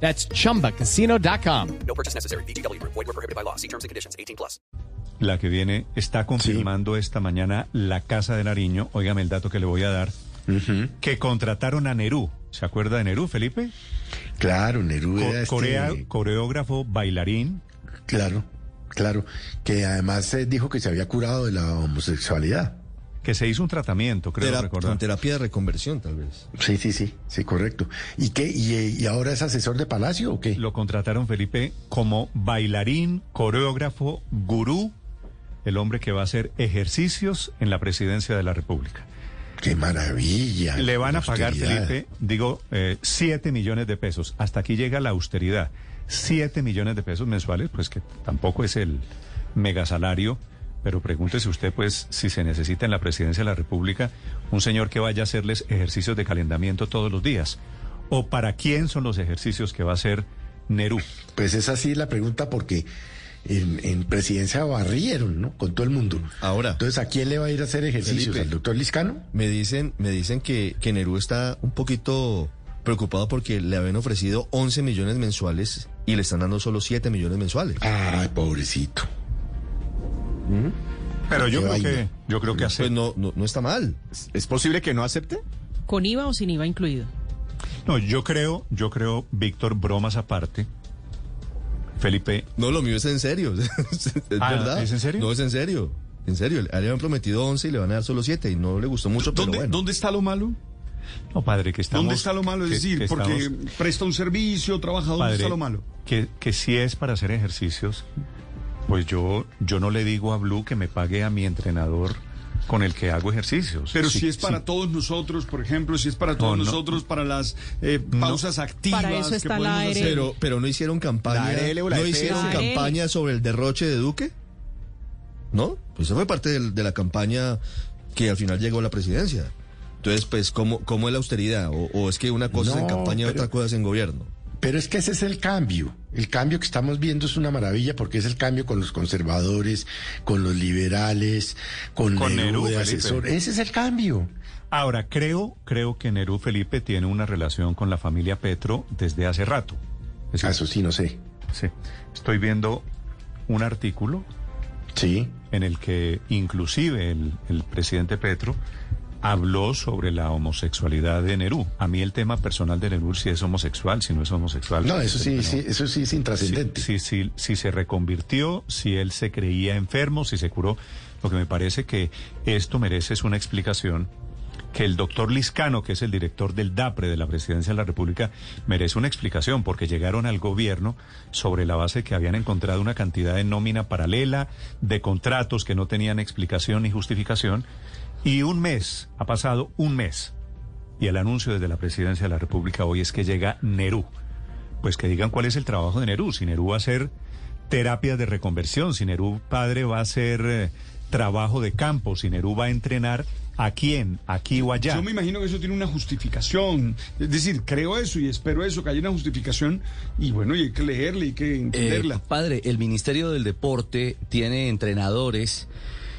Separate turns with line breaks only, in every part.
That's chumbacasino.com.
No purchase necessary. BGW. Void were prohibited by law. See terms and conditions. 18 plus.
La que viene está confirmando esta mañana la Casa de Nariño. Óigame el dato que le voy a dar. Que contrataron a Nerú. ¿Se acuerda de Nerú, Felipe?
Claro, Nerú
Co-
era este-
corea- coreógrafo, bailarín.
Claro, claro. Que además eh, dijo que se había curado de la homosexualidad.
Que se hizo un tratamiento, creo
Tera-
recordar.
con terapia de reconversión, tal vez.
Sí, sí, sí, sí, correcto. ¿Y qué? ¿Y, eh, y ahora es asesor de Palacio o qué?
Lo contrataron, Felipe, como bailarín, coreógrafo, gurú, el hombre que va a hacer ejercicios en la presidencia de la República.
¡Qué maravilla!
Le van a pagar,
Austeridad.
Felipe, digo, eh, 7 millones de pesos. Hasta aquí llega la austeridad. 7 millones de pesos mensuales, pues que tampoco es el megasalario. Pero pregúntese usted, pues, si se necesita en la presidencia de la República un señor que vaya a hacerles ejercicios de calentamiento todos los días. ¿O para quién son los ejercicios que va a hacer Nerú?
Pues es así la pregunta porque en, en presidencia barrieron, ¿no? Con todo el mundo.
Ahora.
Entonces, ¿a quién le va a ir a hacer ejercicios?
Felipe.
¿Al doctor Liscano?
Me dicen, me dicen que, que Nerú está un poquito preocupado porque le habían ofrecido 11 millones mensuales y le están dando solo 7 millones mensuales.
Ay, pobrecito.
Pero yo creo que, yo creo que hace...
Pues no, no, no está mal.
¿Es posible que no acepte?
¿Con IVA o sin IVA incluido?
No, yo creo, yo creo, Víctor, bromas aparte. Felipe,
No, lo mío es en serio. es
Ah,
verdad.
¿es en serio?
No, es en serio. En serio. Le habían prometido 11 y le van a dar solo 7 y no le gustó mucho, pero
¿Dónde,
bueno.
¿Dónde está lo malo?
no, padre, que estamos...
¿Dónde está lo malo? Es
que-
decir,
que
porque
estamos-
presta un servicio, trabaja, ¿dónde
Padre,
está lo malo?
Que, que si es para hacer ejercicios, pues yo, yo no le digo a Blue que me pague a mi entrenador con el que hago ejercicios.
Pero
Sí,
si es para
sí.
todos nosotros, por ejemplo, si es para todos
No, no.
nosotros, para las eh, pausas activas
Para eso
que
está la
podemos
ARL.
hacer.
Pero, pero no hicieron campaña.
La ARL o la
no
EPS.
hicieron
La ARL.
campaña sobre el derroche de Duque. ¿No? Pues eso fue parte de, la campaña que al final llegó a la presidencia. Entonces, pues, ¿cómo, cómo es la austeridad? O, o es que una cosa es en campaña y otra cosa es en gobierno?
Pero es que ese es el cambio. El cambio que estamos viendo es una maravilla porque es el cambio con los conservadores, con los liberales, con,
Con
Nerú
Nerú,
de asesor. Ese es el cambio.
Ahora, creo, creo que Nerú Felipe tiene una relación con la familia Petro desde hace rato. Es
Ah, Eso sí, no sé.
sí. Estoy viendo un artículo
Sí.
en el que inclusive el, el presidente Petro habló sobre la homosexualidad de Nerú. A mí el tema personal de Nerú, si es homosexual, si no es homosexual.
No, eso sí,
pero-
sí, eso sí es
si,
intrascendente.
si, si, si se reconvirtió, si él se creía enfermo, si se curó. Lo que me parece que esto merece es una explicación que el doctor Liscano, que es el director del DAPRE de la Presidencia de la República, merece una explicación porque llegaron al gobierno sobre la base que habían encontrado una cantidad de nómina paralela, de contratos que no tenían explicación ni justificación, y un mes, ha pasado un mes, y el anuncio desde la Presidencia de la República hoy es que llega Nerú. Pues que digan cuál es el trabajo de Nerú. Si Nerú va a hacer terapias de reconversión, si Nerú padre va a hacer eh, trabajo de campo, si Nerú va a entrenar a quién, aquí o allá.
Yo me imagino que eso tiene una justificación. Es decir, creo eso y espero eso, que haya una justificación. Y bueno, y hay que leerla y hay que
Eh,
entenderla.
padre, el Ministerio del Deporte tiene entrenadores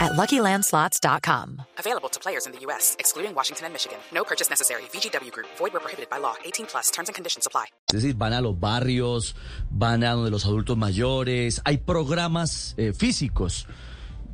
at LuckyLandSlots.com.
Available to players in the U.S., excluding Washington and Michigan. No purchase necessary. VGW Group, void where prohibited by law. 18 plus terms and conditions apply.
Es decir, van a los barrios, van a donde los adultos mayores, hay programas eh, físicos.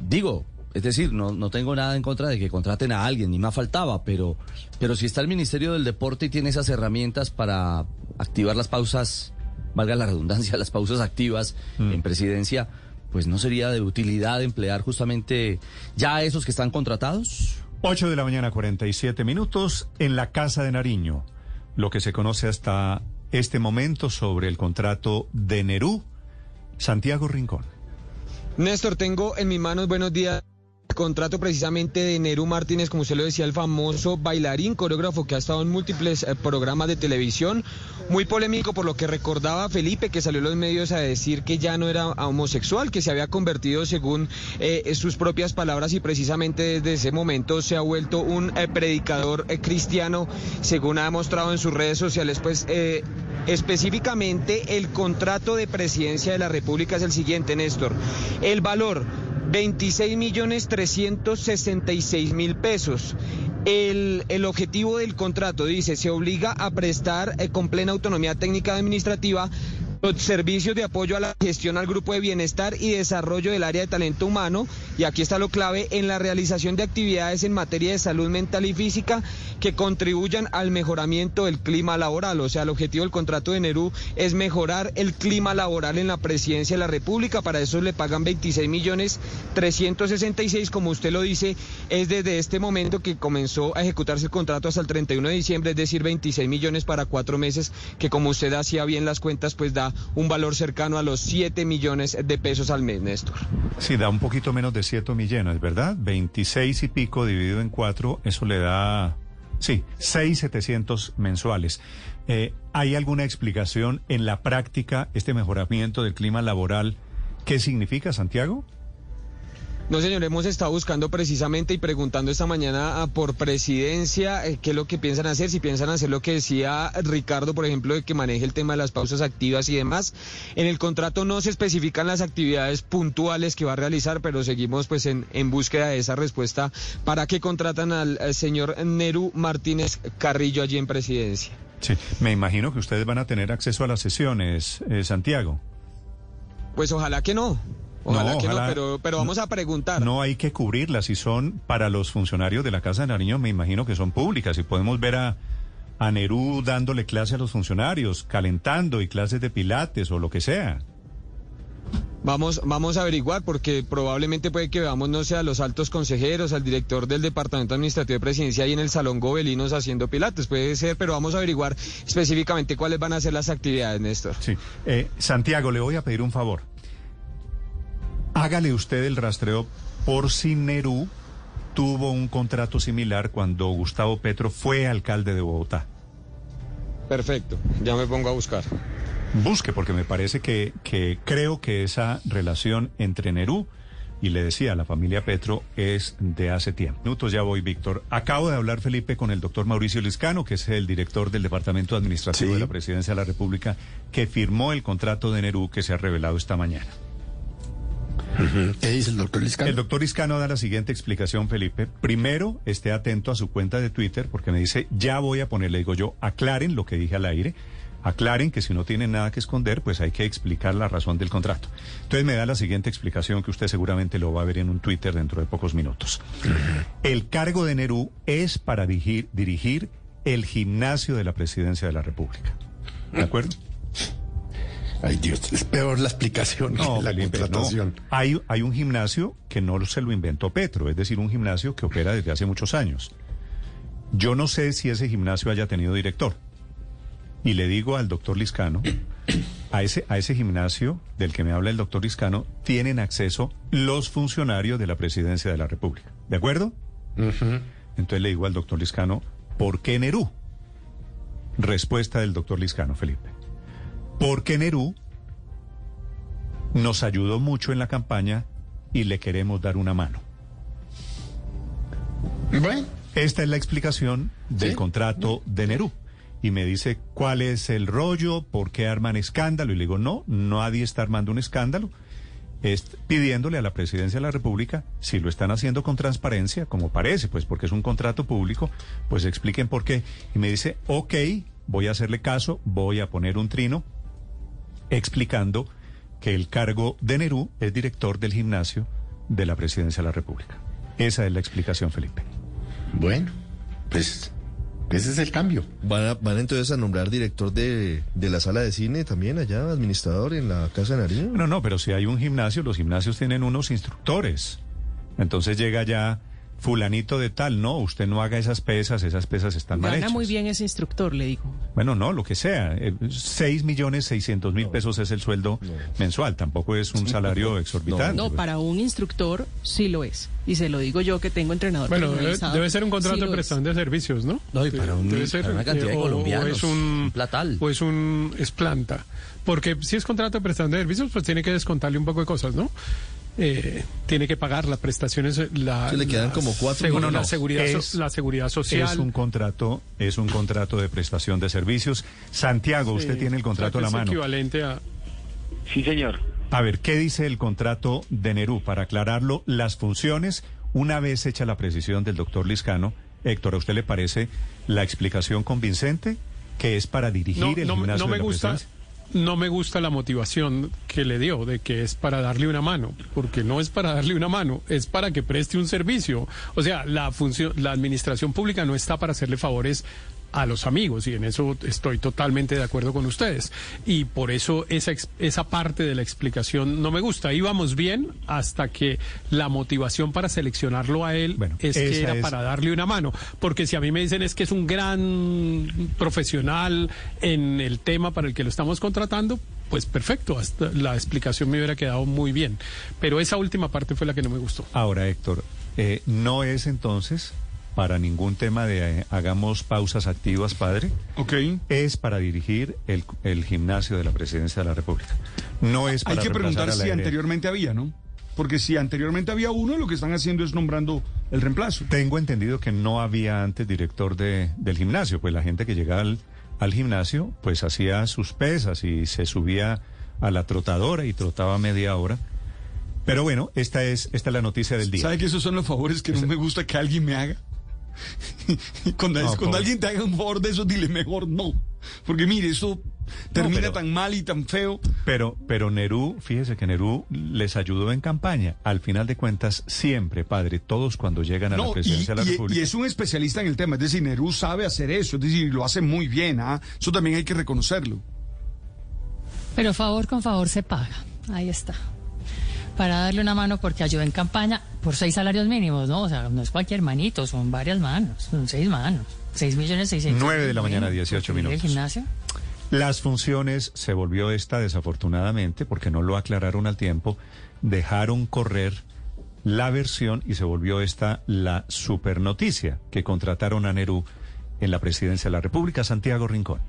Digo, es decir, no, no tengo nada en contra de que contraten a alguien, ni más faltaba, pero, pero si está el Ministerio del Deporte y tiene esas herramientas para activar las pausas, valga la redundancia, las pausas activas en presidencia, pues no sería de utilidad emplear justamente ya a esos que están contratados.
8 de la mañana, 47 minutos, en la Casa de Nariño. Lo que se conoce hasta este momento sobre el contrato de Nerú, Santiago Rincón.
Néstor, tengo en mis manos, buenos días, contrato precisamente de Nerú Martínez, como usted lo decía, el famoso bailarín, coreógrafo que ha estado en múltiples eh, programas de televisión, muy polémico por lo que recordaba Felipe, que salió en los medios a decir que ya no era homosexual, que se había convertido según eh, sus propias palabras y precisamente desde ese momento se ha vuelto un eh, predicador cristiano, según ha mostrado en sus redes sociales, pues... Específicamente, el contrato de presidencia de la República es el siguiente, Néstor. El valor, 26 millones 366 mil pesos. El, el objetivo del contrato dice, se obliga a prestar eh, con plena autonomía técnica administrativa los servicios de apoyo a la gestión al grupo de bienestar y desarrollo del área de talento humano, y aquí está lo clave, en la realización de actividades en materia de salud mental y física que contribuyan al mejoramiento del clima laboral. O sea, el objetivo del contrato de Nerú es mejorar el clima laboral en la presidencia de la República. Para eso le pagan 26 millones 366, como usted lo dice, es desde este momento que comenzó a ejecutarse el contrato hasta el 31 de diciembre, es decir, 26 millones para cuatro meses, que como usted hacía bien las cuentas, pues da un valor cercano a los 7 millones de pesos al mes, Néstor.
Sí, da un poquito menos de 7 millones, ¿verdad? 26 y pico dividido en 4, eso le da, sí, 6,700 mensuales. Eh, ¿Hay alguna explicación en la práctica este mejoramiento del clima laboral? ¿Qué significa, Santiago?
No, señor, hemos estado buscando precisamente y preguntando esta mañana ah, por presidencia eh, qué es lo que piensan hacer, si piensan hacer lo que decía Ricardo, por ejemplo, de que maneje el tema de las pausas activas y demás. En el contrato no se especifican las actividades puntuales que va a realizar, pero seguimos pues en, en búsqueda de esa respuesta. ¿Para qué contratan al, al señor Neru Martínez Carrillo allí en presidencia?
Sí, me imagino que ustedes van a tener acceso a las sesiones, eh, Santiago.
Pues ojalá que no. Ojalá
No,
que
ojalá-
no, pero, pero vamos a preguntar.
No hay que cubrirlas. Si son para los funcionarios de la Casa de Nariño, me imagino que son públicas. Y podemos ver a, a Nerú dándole clase a los funcionarios, calentando y clases de pilates o lo que sea.
Vamos, vamos a averiguar porque probablemente puede que veamos, no sé, a los altos consejeros, al director del Departamento Administrativo de Presidencia ahí en el Salón Gobelinos haciendo pilates. Puede ser, pero vamos a averiguar específicamente cuáles van a ser las actividades, Néstor.
Sí. Eh, Santiago, le voy a pedir un favor. Hágale usted el rastreo por si Nerú tuvo un contrato similar cuando Gustavo Petro fue alcalde de Bogotá.
Perfecto, ya me pongo a buscar.
Busque, porque me parece que, que creo que esa relación entre Nerú y le decía la familia Petro es de hace tiempo. Minutos ya voy, Víctor. Acabo de hablar, Felipe, con el doctor Mauricio Liscano, que es el director del Departamento Administrativo
Sí.
de la Presidencia de la República, que firmó el contrato de Nerú que se ha revelado esta mañana.
¿Qué dice el doctor Liscano?
El doctor Iscano da la siguiente explicación, Felipe. Primero, esté atento a su cuenta de Twitter, porque me dice, ya voy a ponerle, digo yo, aclaren lo que dije al aire, aclaren que si no tienen nada que esconder, pues hay que explicar la razón del contrato. Entonces me da la siguiente explicación que usted seguramente lo va a ver en un Twitter dentro de pocos minutos. El cargo de Nerú es para dirigir, dirigir el gimnasio de la presidencia de la República. ¿De acuerdo?
Ay, Dios, es peor la explicación
No,
que la
Felipe,
contratación.
no. Hay, hay un gimnasio que no se lo inventó Petro, es decir, un gimnasio que opera desde hace muchos años. Yo no sé si ese gimnasio haya tenido director. Y le digo al doctor Liscano, a ese, a ese gimnasio del que me habla el doctor Liscano, tienen acceso los funcionarios de la presidencia de la República. ¿De acuerdo? Entonces le digo al doctor Liscano, ¿por qué Nerú? Respuesta del doctor Liscano, Felipe. Porque Nerú nos ayudó mucho en la campaña y le queremos dar una mano.
Bueno,
Esta es la explicación del
Sí.
contrato de Nerú. Y me dice, ¿cuál es el rollo? ¿Por qué arman escándalo? Y le digo, no, nadie está armando un escándalo. Es pidiéndole a la presidencia de la República, si lo están haciendo con transparencia, como parece, pues porque es un contrato público, pues expliquen por qué. Y me dice, ok, voy a hacerle caso, voy a poner un trino explicando que el cargo de Nerú es director del gimnasio de la presidencia de la República. Esa es la explicación, Felipe.
bueno, pues Ese es el cambio.
¿Van, a- van entonces a nombrar director de, de la sala de cine también allá, administrador en la Casa de Nariño?
No, no, pero si hay un gimnasio, los gimnasios tienen unos instructores. Entonces llega ya fulanito de tal, no, usted no haga esas pesas, esas pesas están mal
Gana
hechas.
muy bien ese instructor, le digo.
Bueno, no, lo que sea. Eh, Seis millones seiscientos mil pesos es el sueldo mensual. Tampoco es un salario exorbitante.
No, para un instructor sí lo es. Y se lo digo yo que tengo entrenador
Bueno, debe, ser un contrato
sí
de prestación de servicios, ¿no?
No, y para un-
Debe ser,
para una cantidad de
eh, o-
colombianos,
O es un,
un platal.
O es un es planta. Porque si es contrato de prestación de servicios, pues tiene que descontarle un poco de cosas, ¿no? Eh, tiene que pagar las prestaciones, la,
Se le quedan como cuatro
según
No,
la seguridad,
Es-
la seguridad social.
Es un contrato, es un contrato de prestación de servicios. Santiago, usted tiene el contrato
O sea,
a la
es
mano.
equivalente a
Sí, señor.
A ver, ¿qué dice el contrato de Nerú? Para aclararlo, las funciones, una vez hecha la precisión del doctor Liscano, Héctor, ¿a usted le parece la explicación convincente que es para dirigir
no,
el
no,
gimnasio
no me
de la
gusta
presidencia?
No me gusta la motivación que le dio de que es para darle una mano porque no es para darle una mano es para que preste un servicio. O sea la función la administración pública no está para hacerle favores a los amigos y en eso estoy totalmente de acuerdo con ustedes y por eso esa esa parte de la explicación no me gusta íbamos bien hasta que la motivación para seleccionarlo a él
Bueno,
es que era
es-
para darle una mano. Porque si a mí me dicen es que es un gran profesional en el tema para el que lo estamos contratando, pues perfecto, hasta la explicación me hubiera quedado muy bien. Pero esa última parte fue la que no me gustó.
Ahora, Héctor, eh, ¿no es entonces para ningún tema de eh, hagamos pausas activas, padre?
Ok.
Es para dirigir el, el gimnasio de la presidencia de la República. No es para
Hay que preguntar si anteriormente había, ¿no? Porque si anteriormente había uno, lo que están haciendo es nombrando el reemplazo.
Tengo entendido que no había antes director de, del gimnasio, pues la gente que llegaba al, al gimnasio, pues hacía sus pesas y se subía a la trotadora y trotaba media hora. Pero bueno, esta es, esta es la noticia del día.
¿Sabe que esos son los favores que no me gusta que alguien me haga? cuando
No,
cuando
pobre.
alguien te haga un favor de eso, dile mejor no. Porque mire, eso termina
pero-
tan mal y tan feo.
Pero, pero Nerú, fíjese que Nerú les ayudó en campaña. Al final de cuentas, siempre, padre, todos cuando llegan a la
y,
presidencia de la
y-
República.
y es un especialista en el tema. Es decir, Nerú sabe hacer eso. Es decir, lo hace muy bien. ¿ah? Eso también hay que reconocerlo.
Pero favor con favor se paga. Ahí está. Para darle una mano porque ayudó en campaña por seis salarios mínimos, ¿no? O sea, no es cualquier manito, son varias manos, son seis manos. Seis millones seiscientos.
Nueve de la mañana,
Bueno,
18
¿por qué ir al
minutos.
gimnasio?
Las funciones se volvió esta desafortunadamente, porque no lo aclararon al tiempo, dejaron correr la versión y se volvió esta la supernoticia que contrataron a Nerú en la presidencia de la República, Santiago Rincón.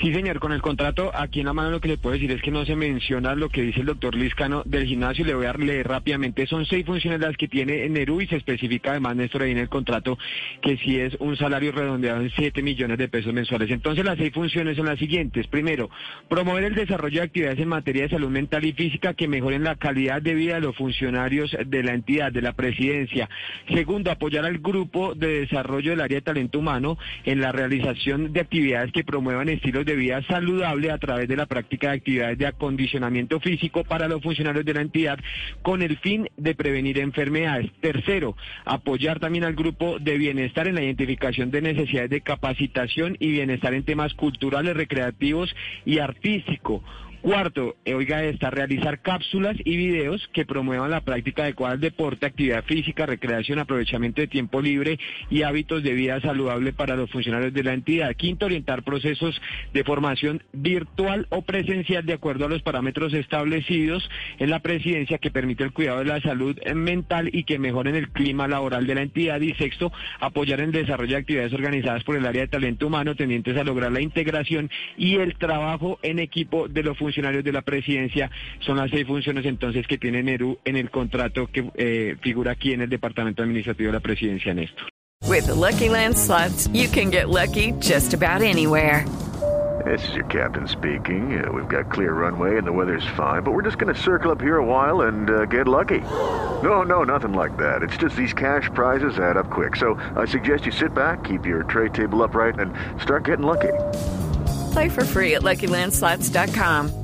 Sí, señor, con el contrato aquí en la mano lo que le puedo decir es que no se menciona lo que dice el doctor Liscano del gimnasio. Le voy a leer rápidamente. Son seis funciones las que tiene Nerú y se especifica además, Néstor, ahí en el contrato que sí es un salario redondeado en 7 millones de pesos mensuales. Entonces, las seis funciones son las siguientes. Primero, promover el desarrollo de actividades en materia de salud mental y física que mejoren la calidad de vida de los funcionarios de la entidad, de la presidencia. Segundo, apoyar al grupo de desarrollo del área de talento humano en la realización de actividades que promuevan estilos de vida saludable a través de la práctica de actividades de acondicionamiento físico para los funcionarios de la entidad con el fin de prevenir enfermedades. Tercero, apoyar también al grupo de bienestar en la identificación de necesidades de capacitación y bienestar en temas culturales, recreativos y artístico. Cuarto, eh, oiga esta, realizar cápsulas y videos que promuevan la práctica adecuada del deporte, actividad física, recreación, aprovechamiento de tiempo libre y hábitos de vida saludable para los funcionarios de la entidad. Quinto, orientar procesos de formación virtual o presencial de acuerdo a los parámetros establecidos en la presidencia que permite el cuidado de la salud mental y que mejoren el clima laboral de la entidad. Y sexto, apoyar el desarrollo de actividades organizadas por el área de talento humano tendientes a lograr la integración y el trabajo en equipo de los funcionarios de la presidencia. Son las seis funciones entonces que tiene Nerú en el contrato que eh, figura aquí en el Departamento Administrativo de la Presidencia, Néstor.
With the Lucky Land slots, you can get lucky just about anywhere.
This is your captain speaking. Uh, we've got clear runway and the weather's fine, but we're just going to circle up here a while and uh, get lucky. No, no, nothing like that. It's just these cash prizes add up quick. So I suggest you sit back, keep your tray table upright, and start getting lucky.
Play for free at LuckyLandSlots.com.